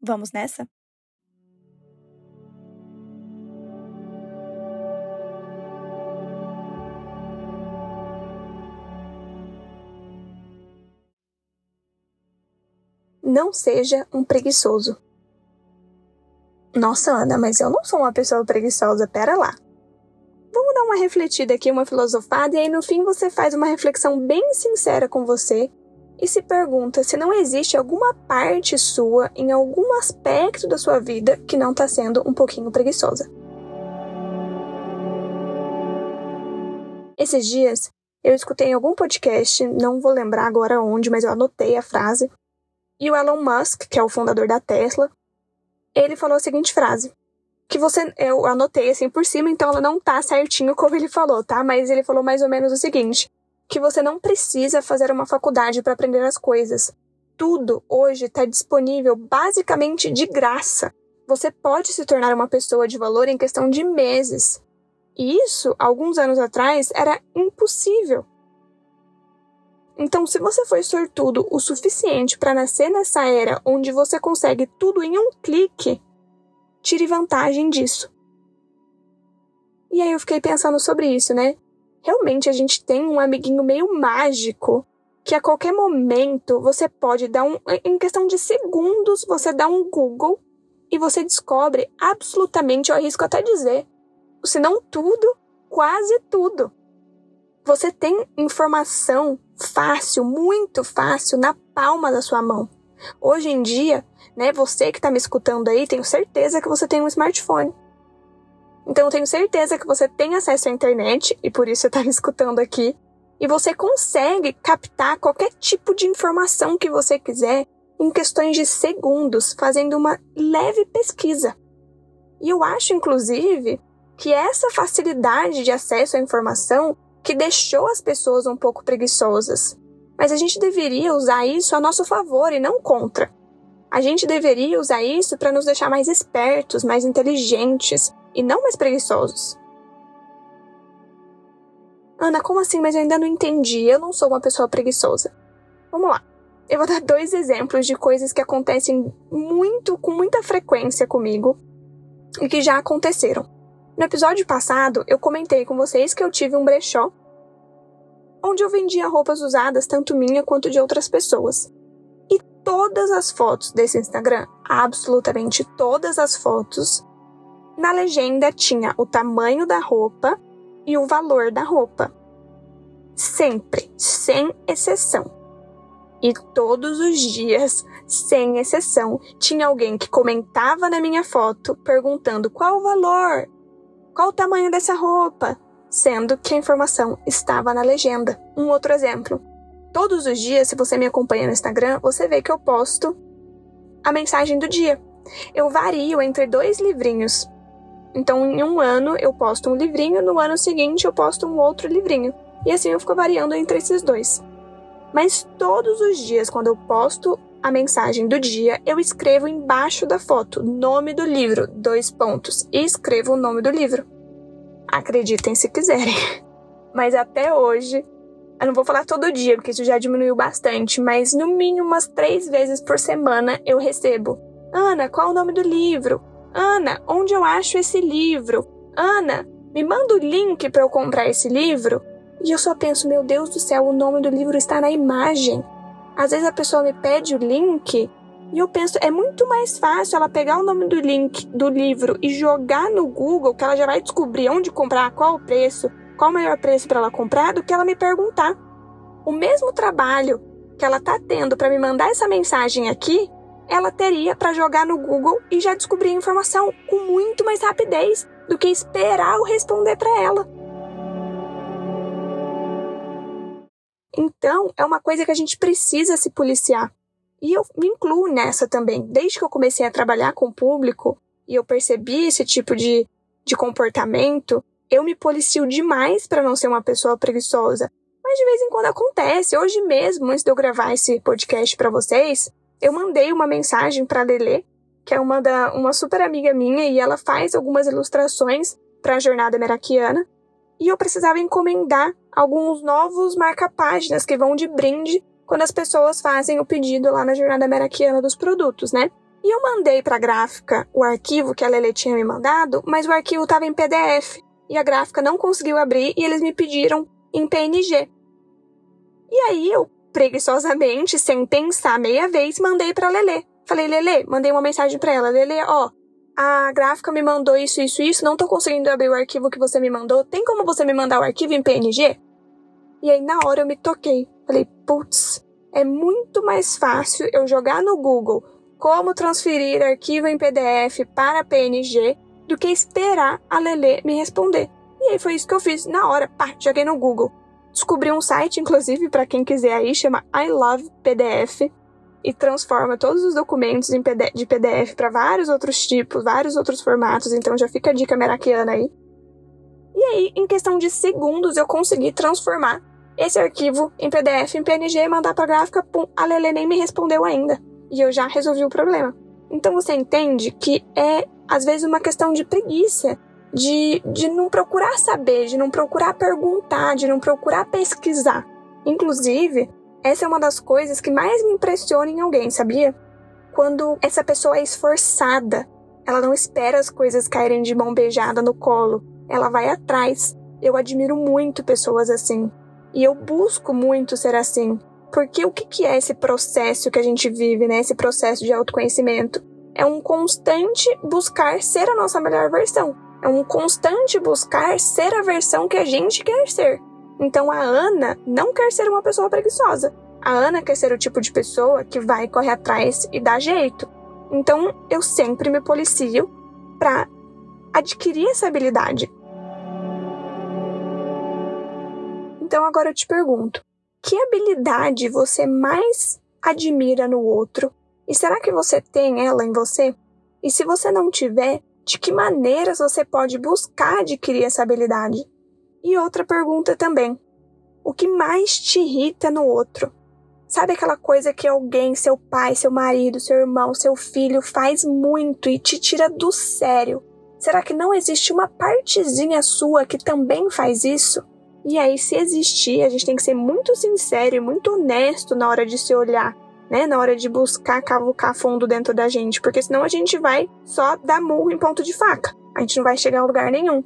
Vamos nessa? Não seja um preguiçoso. Nossa, Ana, mas eu não sou uma pessoa preguiçosa, pera lá. Vamos dar uma refletida aqui, uma filosofada, e aí no fim você faz uma reflexão bem sincera com você e se pergunta se não existe alguma parte sua, em algum aspecto da sua vida, que não está sendo um pouquinho preguiçosa. Esses dias eu escutei em algum podcast, não vou lembrar agora onde, mas eu anotei a frase. E o Elon Musk, que é o fundador da Tesla, ele falou a seguinte frase: que você eu anotei assim por cima, então ela não tá certinho como ele falou, tá? Mas ele falou mais ou menos o seguinte: que você não precisa fazer uma faculdade para aprender as coisas. Tudo hoje está disponível basicamente de graça. Você pode se tornar uma pessoa de valor em questão de meses. E isso, alguns anos atrás, era impossível. Então, se você foi sortudo o suficiente para nascer nessa era onde você consegue tudo em um clique, tire vantagem disso. E aí eu fiquei pensando sobre isso, né? Realmente a gente tem um amiguinho meio mágico que a qualquer momento você pode dar um. Em questão de segundos, você dá um Google e você descobre absolutamente, eu arrisco até dizer, se não tudo, quase tudo. Você tem informação fácil, muito fácil, na palma da sua mão. Hoje em dia, né, você que está me escutando aí, tenho certeza que você tem um smartphone. Então eu tenho certeza que você tem acesso à internet e por isso está me escutando aqui. E você consegue captar qualquer tipo de informação que você quiser em questões de segundos, fazendo uma leve pesquisa. E eu acho, inclusive, que essa facilidade de acesso à informação que deixou as pessoas um pouco preguiçosas. Mas a gente deveria usar isso a nosso favor e não contra. A gente deveria usar isso para nos deixar mais espertos, mais inteligentes, e não mais preguiçosos. Ana, como assim? Mas eu ainda não entendi. Eu não sou uma pessoa preguiçosa. Vamos lá. Eu vou dar dois exemplos de coisas que acontecem muito, com muita frequência comigo e que já aconteceram. No episódio passado, eu comentei com vocês que eu tive um brechó onde eu vendia roupas usadas, tanto minha quanto de outras pessoas. E todas as fotos desse Instagram, absolutamente todas as fotos, na legenda tinha o tamanho da roupa e o valor da roupa. Sempre, sem exceção. E todos os dias, sem exceção, tinha alguém que comentava na minha foto perguntando qual o valor, qual o tamanho dessa roupa, sendo que a informação estava na legenda. Um outro exemplo. Todos os dias, se você me acompanha no Instagram, você vê que eu posto a mensagem do dia. Eu vario entre dois livrinhos. Então, em um ano eu posto um livrinho, no ano seguinte eu posto um outro livrinho. E assim eu fico variando entre esses dois. Mas todos os dias, quando eu posto a mensagem do dia, eu escrevo embaixo da foto nome do livro, dois pontos, e escrevo o nome do livro. Acreditem se quiserem. Mas até hoje, eu não vou falar todo dia, porque isso já diminuiu bastante, mas no mínimo umas três vezes por semana eu recebo. Ana, qual o nome do livro? Ana, onde eu acho esse livro? Ana, me manda o link para eu comprar esse livro? E eu só penso, meu Deus do céu, o nome do livro está na imagem. Às vezes a pessoa me pede o link e eu penso, é muito mais fácil ela pegar o nome do link do livro e jogar no Google, que ela já vai descobrir onde comprar, qual o preço, qual o melhor preço para ela comprar, do que ela me perguntar. O mesmo trabalho que ela tá tendo para me mandar essa mensagem aqui, ela teria para jogar no Google e já descobrir a informação com muito mais rapidez do que esperar o responder para ela. Então, é uma coisa que a gente precisa se policiar. E eu me incluo nessa também. Desde que eu comecei a trabalhar com o público e eu percebi esse tipo de, de comportamento, eu me policio demais para não ser uma pessoa preguiçosa. Mas de vez em quando acontece. Hoje mesmo, antes de eu gravar esse podcast para vocês, eu mandei uma mensagem para Lele, que é uma da uma super amiga minha e ela faz algumas ilustrações para a jornada meraquiana. E eu precisava encomendar alguns novos marca-páginas que vão de brinde quando as pessoas fazem o pedido lá na jornada meraquiana dos produtos, né? E eu mandei para a gráfica o arquivo que a Lele tinha me mandado, mas o arquivo estava em PDF e a gráfica não conseguiu abrir e eles me pediram em PNG. E aí eu, preguiçosamente, sem pensar meia vez, mandei para Lele. Falei, Lele, mandei uma mensagem para ela. Lele, ó, a gráfica me mandou isso, isso, isso, não tô conseguindo abrir o arquivo que você me mandou. Tem como você me mandar o arquivo em PNG? E aí na hora eu me toquei. Falei, putz, é muito mais fácil eu jogar no Google como transferir arquivo em PDF para PNG do que esperar a Lele me responder. E aí foi isso que eu fiz. Na hora, pá, joguei no Google. Descobri um site, inclusive, para quem quiser aí, chama I Love PDF e transforma todos os documentos de PDF para vários outros tipos, vários outros formatos. Então já fica a dica meraquiana aí. E aí, em questão de segundos, eu consegui transformar esse arquivo em PDF, em PNG mandar para a gráfica. Pum, a Lele nem me respondeu ainda. E eu já resolvi o problema. Então você entende que é, às vezes, uma questão de preguiça de, de não procurar saber, de não procurar perguntar, de não procurar pesquisar. Inclusive, essa é uma das coisas que mais me impressiona em alguém, sabia? Quando essa pessoa é esforçada, ela não espera as coisas caírem de mão beijada no colo, ela vai atrás. Eu admiro muito pessoas assim. E eu busco muito ser assim. Porque o que é esse processo que a gente vive, né? Esse processo de autoconhecimento? É um constante buscar ser a nossa melhor versão. É um constante buscar ser a versão que a gente quer ser. Então a Ana não quer ser uma pessoa preguiçosa. A Ana quer ser o tipo de pessoa que vai correr atrás e dá jeito. Então eu sempre me policio para adquirir essa habilidade. Então agora eu te pergunto: que habilidade você mais admira no outro? E será que você tem ela em você? E se você não tiver, de que maneiras você pode buscar adquirir essa habilidade? E outra pergunta também: o que mais te irrita no outro? Sabe aquela coisa que alguém, seu pai, seu marido, seu irmão, seu filho faz muito e te tira do sério? Será que não existe uma partezinha sua que também faz isso? E aí, se existir, a gente tem que ser muito sincero e muito honesto na hora de se olhar né? Na hora de buscar cavucar fundo dentro da gente, porque senão a gente vai só dar murro em ponto de faca. A gente não vai chegar a lugar nenhum.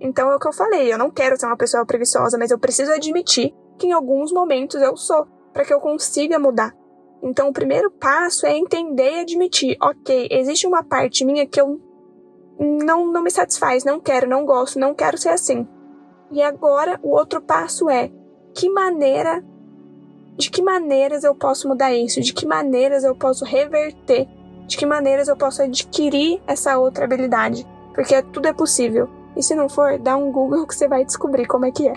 Então é o que eu falei, eu não quero ser uma pessoa preguiçosa, mas eu preciso admitir que em alguns momentos eu sou, para que eu consiga mudar. Então o primeiro passo é entender e admitir, OK, existe uma parte minha que eu não não me satisfaz, não quero, não gosto, não quero ser assim. E agora o outro passo é que maneira de que maneiras eu posso mudar isso, de que maneiras eu posso reverter, de que maneiras eu posso adquirir essa outra habilidade, porque tudo é possível. E se não for, dá um Google que você vai descobrir como é que é.